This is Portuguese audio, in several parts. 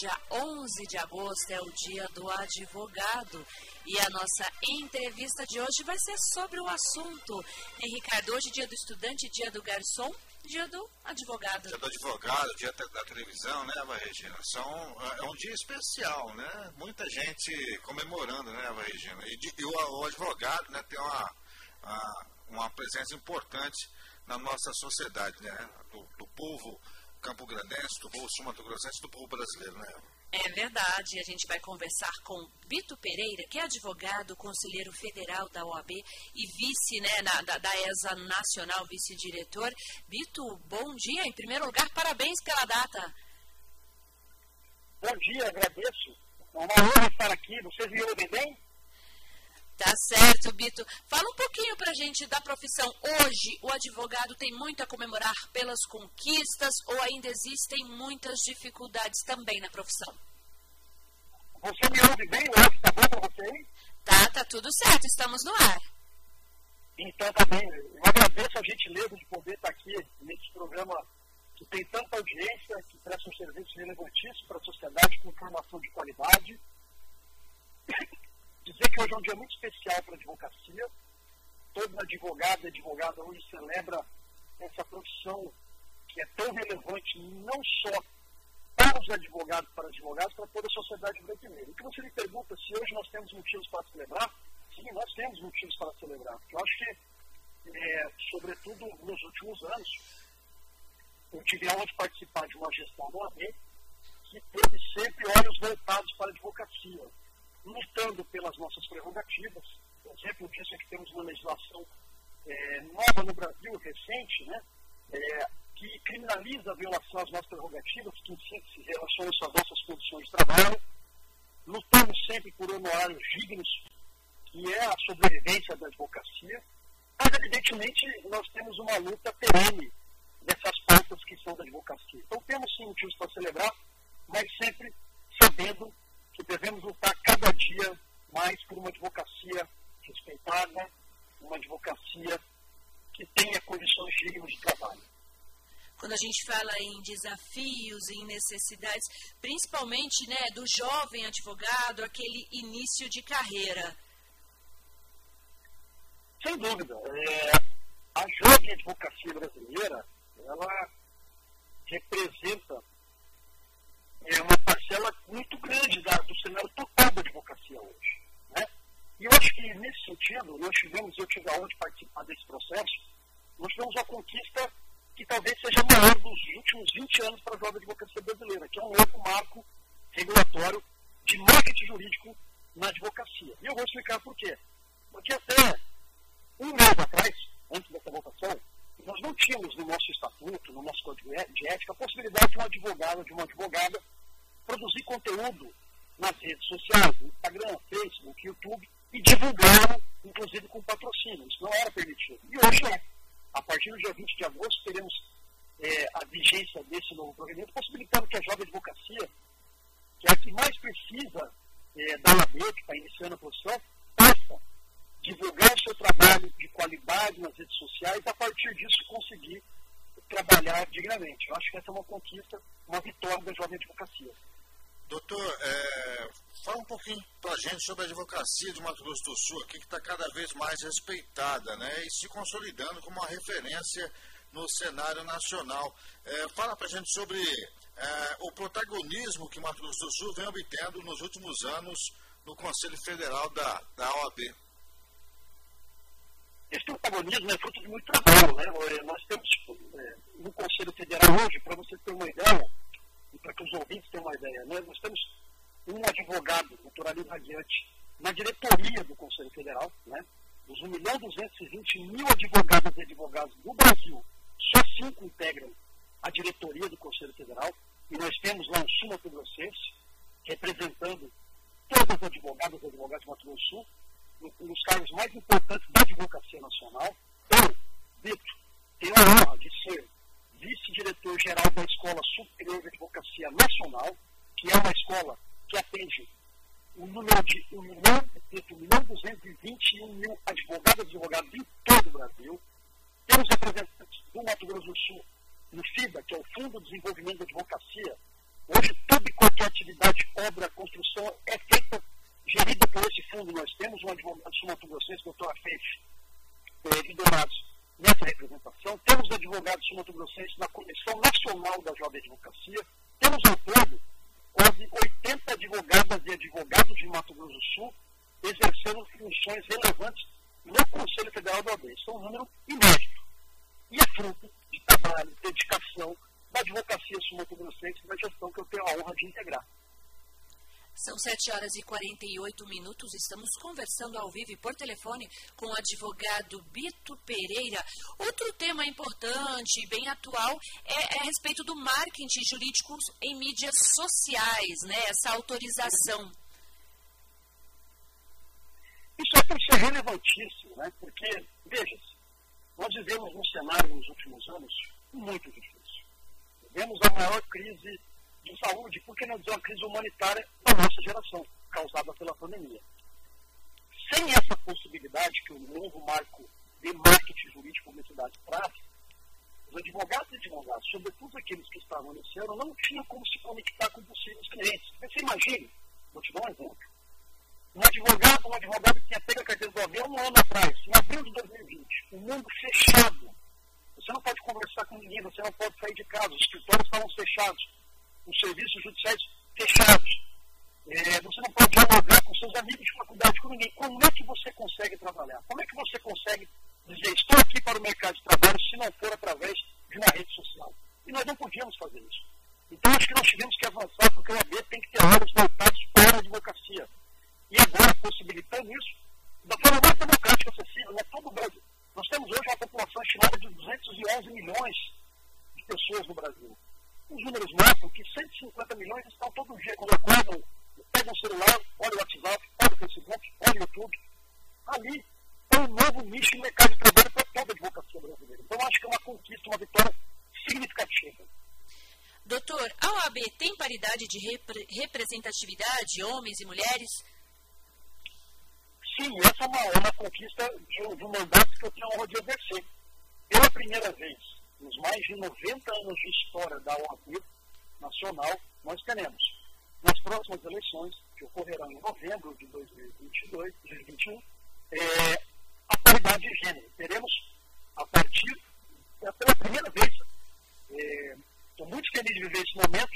Dia 11 de agosto, é o dia do advogado. E a nossa entrevista de hoje vai ser sobre o assunto. Hein, Ricardo? Hoje, dia do estudante, dia do garçom dia do advogado. Dia do advogado, dia da televisão, né, Eva Regina? São, é, é um dia especial, né? Muita gente comemorando, né, Eva Regina? E, e o, o, advogado né, tem uma, uma, uma, presença importante na nossa sociedade, né? Do, do povo campo-grandense, do povo sul-mato-grossense, do povo brasileiro, né? É verdade. A gente vai conversar com Bito Pereira, que é advogado, conselheiro federal da OAB e vice né, na, da, da ESA Nacional, vice-diretor. Bito, bom dia. Em primeiro lugar, parabéns pela data. Bom dia, agradeço. É uma honra estar aqui. Vocês me ouvem bem? Tá certo, Bito. Fala um pouquinho pra gente da profissão. Hoje, o advogado tem muito a comemorar pelas conquistas ou ainda existem muitas dificuldades também na profissão? Você me ouve bem? Áudio tá bom pra você? Tá, tá tudo certo. Estamos no ar. Então tá bem. Eu agradeço a gentileza de poder estar aqui nesse programa que tem tanta audiência, que presta um serviço relevantíssimo para a sociedade com informação de qualidade hoje é um dia muito especial para a advocacia. Todo advogado e advogada hoje celebra essa profissão que é tão relevante não só para os advogados, para os advogados, para toda a sociedade brasileira. E que você me pergunta se hoje nós temos motivos para celebrar, sim, nós temos motivos para celebrar. Eu acho que, é, sobretudo nos últimos anos, eu tive a honra de participar de uma gestão do OAB que teve sempre olhos voltados para a advocacia lutando pelas nossas prerrogativas. O exemplo disso é que temos uma legislação é, nova no Brasil, recente, né, é, que criminaliza a violação às nossas prerrogativas, que síntese relaciona às nossas condições de trabalho. Lutamos sempre por honorários dignos, que é a sobrevivência da advocacia. Mas, evidentemente, nós temos uma luta perene dessas pautas que são da advocacia. Então, temos sim motivos para celebrar, mas sempre sabendo que devemos lutar cada dia mais por uma advocacia respeitada, uma advocacia que tenha condições dignas de trabalho. Quando a gente fala em desafios, em necessidades, principalmente né, do jovem advogado, aquele início de carreira. Sem dúvida. É, a jovem advocacia brasileira, ela representa é uma parcela muito grande da, do cenário total da advocacia hoje. Né? E eu acho que, nesse sentido, nós tivemos, eu tive a honra de participar desse processo, nós tivemos uma conquista que talvez seja a maior dos últimos 20 anos para a jovem advocacia brasileira, que é um novo marco regulatório de marketing jurídico na advocacia. E eu vou explicar por quê. Porque até um mês atrás, antes dessa votação, nós não tínhamos no nosso estatuto, no nosso código de ética, a possibilidade de um advogado, de uma advogada, produzir conteúdo nas redes sociais, Instagram, Facebook, YouTube, e divulgá-lo, inclusive com patrocínio. Isso não era permitido. E hoje é. A partir do dia 20 de agosto, teremos é, a vigência desse novo programa, possibilitando que a jovem advocacia, que é a que mais precisa é, da OAB, que está iniciando a profissão, possa divulgar o seu trabalho de qualidade nas redes sociais, a partir disso conseguir trabalhar dignamente. Eu acho que essa é uma conquista, uma vitória da jovem advocacia. Doutor, é, fala um pouquinho para a gente sobre a advocacia de Mato Grosso do Sul, aqui que está cada vez mais respeitada né, e se consolidando como uma referência no cenário nacional. É, fala para a gente sobre é, o protagonismo que Mato Grosso do Sul vem obtendo nos últimos anos no Conselho Federal da, da OAB. Esse protagonismo é fruto de muito trabalho. Né? Nós temos é, no Conselho Federal hoje, para você ter uma ideia, e para que os ouvintes tenham uma ideia, né? nós temos um advogado, doutor Ali Radiante, na diretoria do Conselho Federal, né? dos 1 milhão 220 mil advogados e advogados do Brasil, só cinco integram a diretoria do Conselho Federal, e nós temos lá um sul grossense representando todos os advogados e advogados do Mato Grosso do Sul, nos cargos mais importantes da advocacia nacional. Eu, Vitor, tenho a honra de ser vice-diretor-geral da Escola Superior de Advocacia Nacional, que é uma escola que atende o número de 1 milhão, 1 milhão 221 mil advogados e advogados em todo o Brasil. Temos representantes do Mato Grosso do Sul no FIBA, que é o Fundo de Desenvolvimento da Advocacia. Hoje, toda e qualquer atividade, obra, construção é feita, gerida por esse fundo. Nós temos um advogado sul-mato-grossense, doutor Afeife, eh, de Donados, nessa representação. Temos advogados sul-mato-grossenses na Comissão Nacional da Jovem Advocacia. Temos ao todo quase 80 advogadas e advogados de Mato Grosso do Sul exercendo funções relevantes no Conselho Federal da OAB. Isso é um número inédito. E é fruto de trabalho, dedicação da advocacia sul-mato-grossense na gestão que eu tenho a honra de integrar. São 7 horas e 48 minutos. Estamos conversando ao vivo e por telefone com o advogado Bito Pereira. Outro tema importante e bem atual é, é, a respeito do marketing jurídico em mídias sociais, né? Essa autorização. Isso é, é relevantíssimo, né? Porque, veja-se, nós vivemos um cenário nos últimos anos muito difícil. Vivemos a maior crise de saúde, por que não dizer uma crise humanitária da nossa geração, causada pela pandemia. Sem essa possibilidade que o novo marco de marketing jurídico e publicidade traz, os advogados e advogados, sobretudo aqueles que estavam nesse ano, não tinham como se conectar com possíveis clientes. Você imagine, vou te dar um exemplo. Um advogado, um advogado que tinha pego a carteira do avião um ano atrás, em abril de 2020, o um mundo fechado. Você não pode conversar com ninguém, você não pode sair de casa, os escritórios estavam fechados os serviços judiciais fechados. É, você não pode dialogar com seus amigos de faculdade, com ninguém. Como é que você consegue trabalhar? Como é que você consegue dizer, estou aqui para o mercado de trabalho, se não for através de uma rede social? E nós não podíamos fazer isso. Então, acho que nós tivemos que avançar, porque o AB tem que ter áreas voltadas para a advocacia. E agora, possibilitando isso, da forma mais democrática possível, né? todo o Brasil. Nós temos hoje uma população estimada de 211 milhões de pessoas no Brasil. Os números mostram que 150 milhões estão todo dia, quando acordam, pegam o celular, olham o WhatsApp, olham o Facebook, olham o YouTube. Ali é um novo nicho de mercado de trabalho toda a advocacia brasileira. Então, acho que é uma conquista, uma vitória significativa. Doutor, a OAB tem paridade de repre representatividade, homens e mulheres? Sim, essa é uma, é uma conquista de, de um mandato que eu tenho a honra de exercer. Pela primeira vez, nos mais de 90 anos de história da OAB nacional, nós teremos, nas próximas eleições, que ocorrerão em novembro de 2022, 2021, é, de gênero. Teremos, a partir, é, pela primeira vez, estou é, muito feliz de viver esse momento,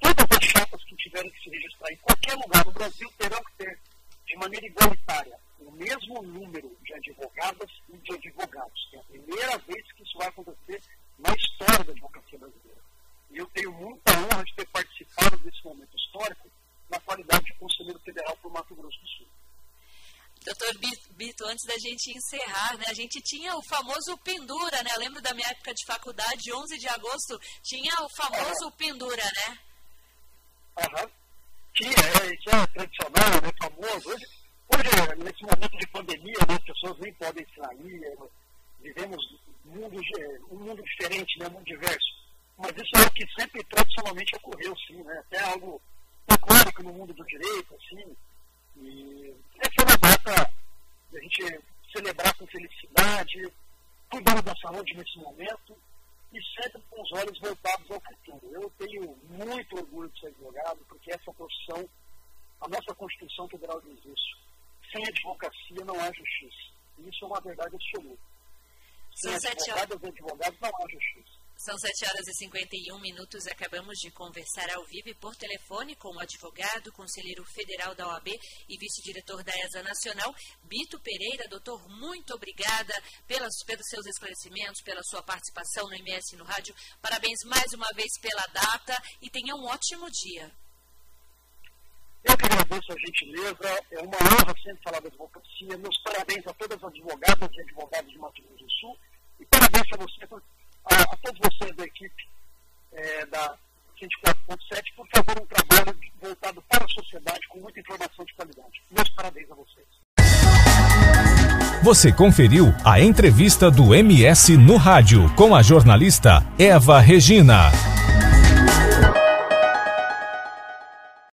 todas as chapas que tiverem que se registrar em qualquer lugar no Brasil terão que ter, de maneira igualitária, o mesmo número de advogadas e de advogados. É a primeira vez que isso vai acontecer na história da advocacia brasileira. E eu tenho muita honra de ter participado desse momento histórico na qualidade de conselheiro federal para o Mato Grosso do Sul. Doutor Bito, antes da gente encerrar, né, a gente tinha o famoso pendura, né? Eu lembro da minha época de faculdade, 11 de agosto, tinha o famoso pendura, né? Aham. Tinha, é, tinha tradicional, né, famoso. Hoje, hoje, nesse momento de pandemia, né, as pessoas nem podem sair, é, vivemos mundo, um mundo diferente, né, um mundo diverso. Mas isso é o que sempre tradicionalmente ocorreu, sim, né? Até algo icônico no mundo do direito, assim. E essa é uma data a gente celebrar com felicidade, cuidando da saúde nesse momento e sempre com os olhos voltados ao futuro. Eu tenho muito orgulho de ser advogado, porque essa profissão, a nossa Constituição Federal diz isso. Sem advocacia não há justiça. E isso é uma verdade absoluta. São sete horas. advogados não há justiça. São 7 horas e 51 minutos. Acabamos de conversar ao vivo e por telefone com o advogado, conselheiro federal da OAB e vice-diretor da ESA Nacional, Bito Pereira. Doutor, muito obrigada pelas, pelos seus esclarecimentos, pela sua participação no MS no Rádio. Parabéns mais uma vez pela data e tenha um ótimo dia. Eu que agradeço a gentileza. É uma honra sempre falar da advocacia. Meus parabéns a todas as advogadas e advogados de Mato Grosso do Sul. E parabéns a você, a, a todos vocês da equipe é, da 24.7 por fazer um trabalho voltado para a sociedade com muita informação de qualidade. Meus parabéns a vocês. Você conferiu a entrevista do MS no rádio com a jornalista Eva Regina.